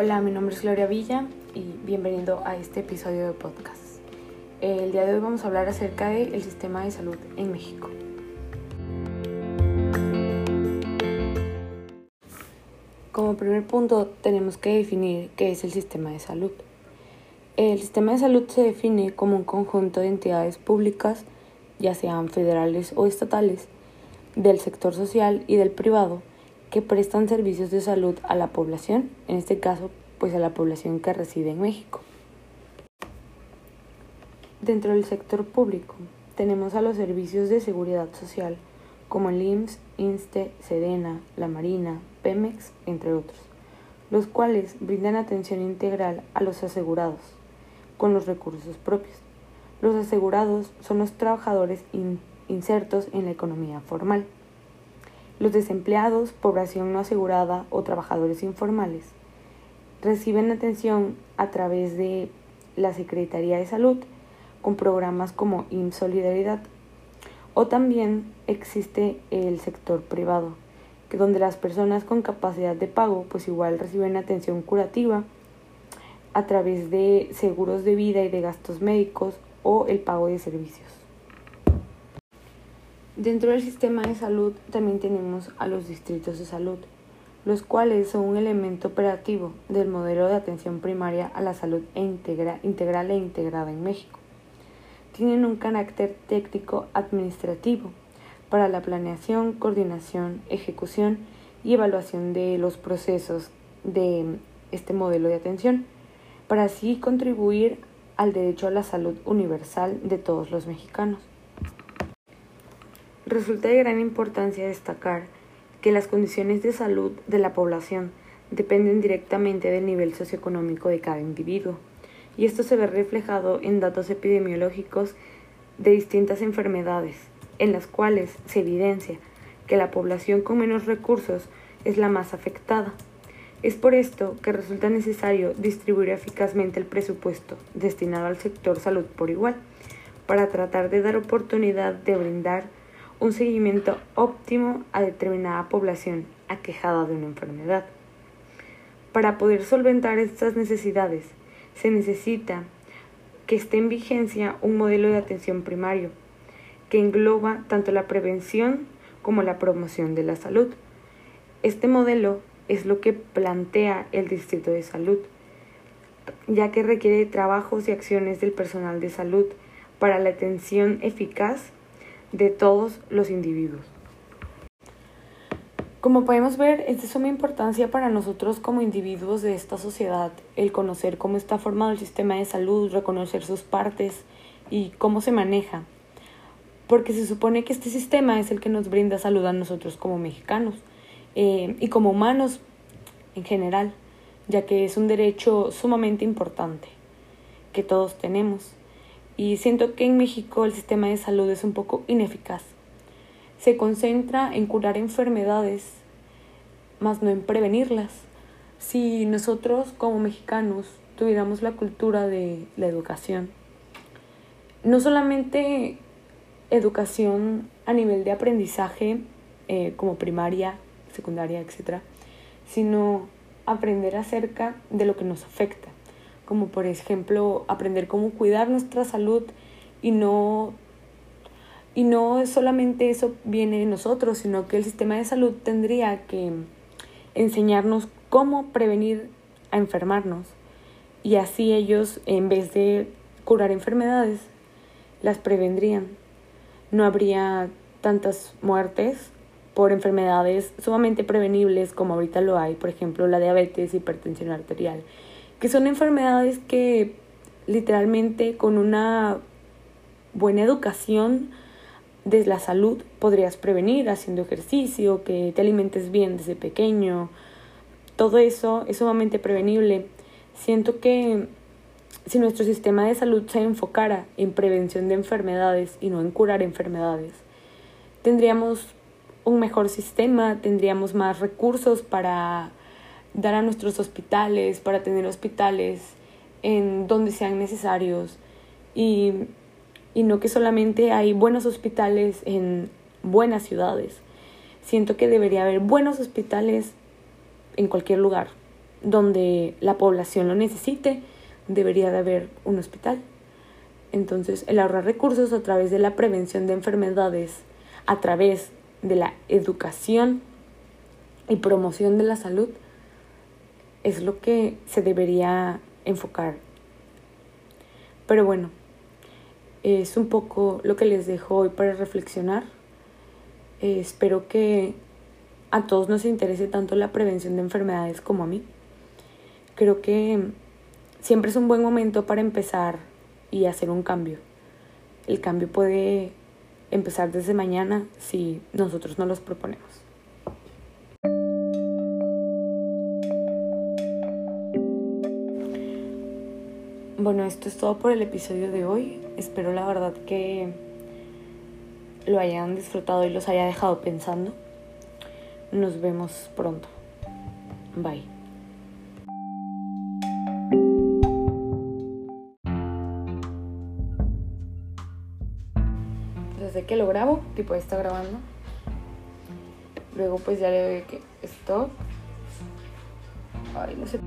Hola, mi nombre es Gloria Villa y bienvenido a este episodio de podcast. El día de hoy vamos a hablar acerca del sistema de salud en México. Como primer punto tenemos que definir qué es el sistema de salud. El sistema de salud se define como un conjunto de entidades públicas, ya sean federales o estatales, del sector social y del privado, que prestan servicios de salud a la población, en este caso, pues a la población que reside en México. Dentro del sector público tenemos a los servicios de seguridad social, como el IMSS, INSTE, SEDENA, la Marina, Pemex, entre otros, los cuales brindan atención integral a los asegurados, con los recursos propios. Los asegurados son los trabajadores insertos en la economía formal. Los desempleados, población no asegurada o trabajadores informales reciben atención a través de la Secretaría de Salud con programas como IMSS Solidaridad. O también existe el sector privado, que donde las personas con capacidad de pago pues igual reciben atención curativa a través de seguros de vida y de gastos médicos o el pago de servicios. Dentro del sistema de salud también tenemos a los distritos de salud, los cuales son un elemento operativo del modelo de atención primaria a la salud integral e integrada en México. Tienen un carácter técnico administrativo para la planeación, coordinación, ejecución y evaluación de los procesos de este modelo de atención, para así contribuir al derecho a la salud universal de todos los mexicanos. Resulta de gran importancia destacar que las condiciones de salud de la población dependen directamente del nivel socioeconómico de cada individuo, y esto se ve reflejado en datos epidemiológicos de distintas enfermedades, en las cuales se evidencia que la población con menos recursos es la más afectada. Es por esto que resulta necesario distribuir eficazmente el presupuesto destinado al sector salud por igual, para tratar de dar oportunidad de brindar un seguimiento óptimo a determinada población aquejada de una enfermedad. Para poder solventar estas necesidades, se necesita que esté en vigencia un modelo de atención primario que engloba tanto la prevención como la promoción de la salud. Este modelo es lo que plantea el Distrito de Salud, ya que requiere trabajos y acciones del personal de salud para la atención eficaz de todos los individuos. Como podemos ver, es de suma importancia para nosotros como individuos de esta sociedad el conocer cómo está formado el sistema de salud, reconocer sus partes y cómo se maneja, porque se supone que este sistema es el que nos brinda salud a nosotros como mexicanos eh, y como humanos en general, ya que es un derecho sumamente importante que todos tenemos y siento que en México el sistema de salud es un poco ineficaz. Se concentra en curar enfermedades, más no en prevenirlas. Si nosotros como mexicanos tuviéramos la cultura de la educación, no solamente educación a nivel de aprendizaje eh, como primaria, secundaria, etc., sino aprender acerca de lo que nos afecta como por ejemplo aprender cómo cuidar nuestra salud y no y no solamente eso viene de nosotros, sino que el sistema de salud tendría que enseñarnos cómo prevenir a enfermarnos y así ellos en vez de curar enfermedades las prevendrían. No habría tantas muertes por enfermedades sumamente prevenibles como ahorita lo hay, por ejemplo la diabetes, hipertensión arterial que son enfermedades que literalmente con una buena educación de la salud podrías prevenir haciendo ejercicio, que te alimentes bien desde pequeño. Todo eso es sumamente prevenible. Siento que si nuestro sistema de salud se enfocara en prevención de enfermedades y no en curar enfermedades, tendríamos un mejor sistema, tendríamos más recursos para dar a nuestros hospitales, para tener hospitales en donde sean necesarios y, y no que solamente hay buenos hospitales en buenas ciudades. Siento que debería haber buenos hospitales en cualquier lugar, donde la población lo necesite, debería de haber un hospital. Entonces, el ahorrar recursos a través de la prevención de enfermedades, a través de la educación y promoción de la salud, es lo que se debería enfocar. Pero bueno, es un poco lo que les dejo hoy para reflexionar. Eh, espero que a todos nos interese tanto la prevención de enfermedades como a mí. Creo que siempre es un buen momento para empezar y hacer un cambio. El cambio puede empezar desde mañana si nosotros no los proponemos. Bueno, esto es todo por el episodio de hoy. Espero la verdad que lo hayan disfrutado y los haya dejado pensando. Nos vemos pronto. Bye. Desde que lo grabo, tipo está grabando. Luego pues ya le doy que stop. Ay, no sé.